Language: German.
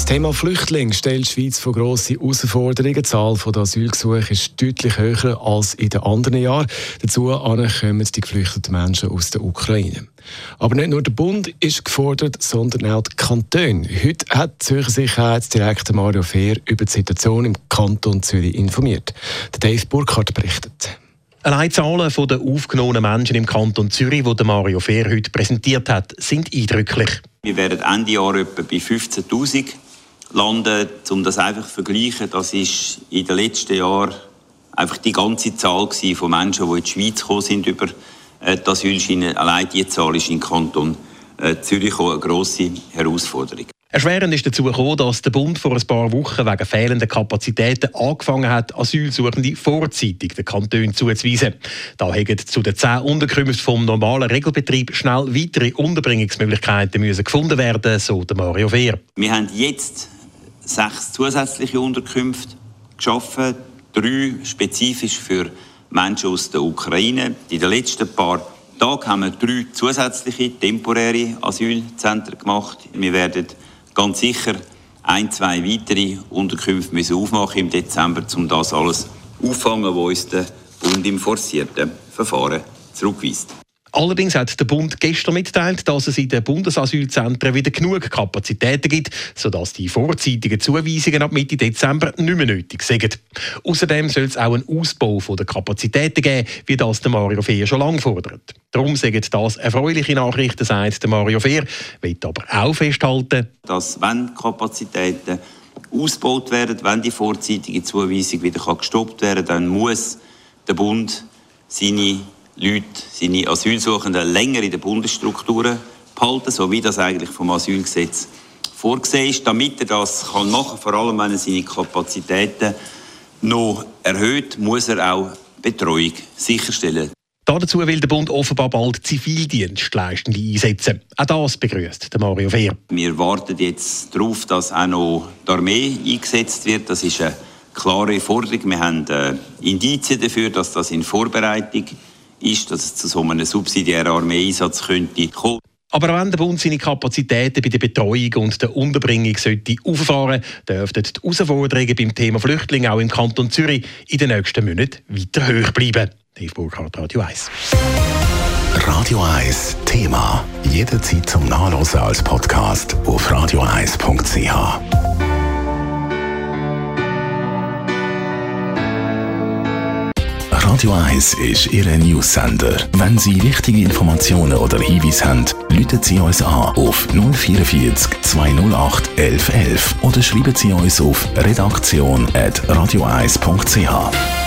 Das Thema Flüchtling stellt die Schweiz vor grosse Herausforderungen. Die Zahl der Asylgesuche ist deutlich höher als in den anderen Jahren. Dazu kommen die geflüchteten Menschen aus der Ukraine. Aber nicht nur der Bund ist gefordert, sondern auch die Kantone. Heute hat Zürcher Sicherheitsdirektor Mario Fehr über die Situation im Kanton Zürich informiert. Der Dave Burkhardt berichtet. Allein die Zahlen der aufgenommenen Menschen im Kanton Zürich, die Mario Fehr heute präsentiert hat, sind eindrücklich. Wir werden Ende Jahr etwa bei 15.000 landen, um das einfach zu vergleichen. Das ist in den letzten Jahren einfach die ganze Zahl von Menschen, die in die Schweiz gekommen sind über äh, die Asylschiene. Allein diese Zahl ist im Kanton äh, Zürich eine grosse Herausforderung. Erschwerend ist dazu gekommen, dass der Bund vor ein paar Wochen wegen fehlender Kapazitäten angefangen hat, Asylsuchende vorzeitig den Kanton zuzuweisen. Da haben zu den zehn Unterkünften vom normalen Regelbetrieb schnell weitere Unterbringungsmöglichkeiten müssen gefunden werden, so der Mario Fehr. Wir haben jetzt sechs zusätzliche Unterkünfte geschaffen, drei spezifisch für Menschen aus der Ukraine. In den letzten paar Tagen haben wir drei zusätzliche temporäre Asylzentren gemacht. Wir werden ganz sicher ein, zwei weitere Unterkünfte müssen aufmachen im Dezember, um das alles auffangen, was uns der Bund im forcierten Verfahren zurückweist. Allerdings hat der Bund gestern mitgeteilt, dass es in den Bundesasylzentren wieder genug Kapazitäten gibt, sodass die vorzeitigen Zuweisungen ab Mitte Dezember nicht mehr nötig sind. Außerdem soll es auch einen Ausbau der Kapazitäten geben, wie das der Mario Fehr schon lange fordert. Darum sagen das erfreuliche Nachrichten, sagt der Mario Fehr, will aber auch festhalten, dass wenn Kapazitäten ausgebaut werden, wenn die vorzeitige Zuweisung wieder gestoppt werden kann, dann muss der Bund seine Leute, seine Asylsuchenden länger in den Bundesstrukturen behalten, so wie das eigentlich vom Asylgesetz vorgesehen ist, damit er das kann machen kann. Vor allem, wenn er seine Kapazitäten noch erhöht, muss er auch Betreuung sicherstellen. Dazu will der Bund offenbar bald Zivildienstleistende einsetzen. Auch das begrüßt Mario Fehr. Wir warten jetzt darauf, dass auch noch die Armee eingesetzt wird. Das ist eine klare Forderung. Wir haben äh, Indizien dafür, dass das in Vorbereitung ist ist, dass es zu so einem subsidiären Armeeeinsatz könnte kommen. Aber wenn der Bund seine Kapazitäten bei der Betreuung und der Unterbringung sollte auffahren, dürften die Herausforderungen beim Thema Flüchtlinge auch im Kanton Zürich in den nächsten Monaten weiter hoch bleiben. Dave Burkhardt, Radio 1. Radio 1 Thema. Jederzeit zum Nachlesen als Podcast auf radio1.ch. Radio 1 ist Ihre Newsender. Wenn Sie wichtige Informationen oder Hinweise haben, rufen Sie uns an auf 044 208 1111 oder schreiben Sie uns auf redaktion.radio1.ch.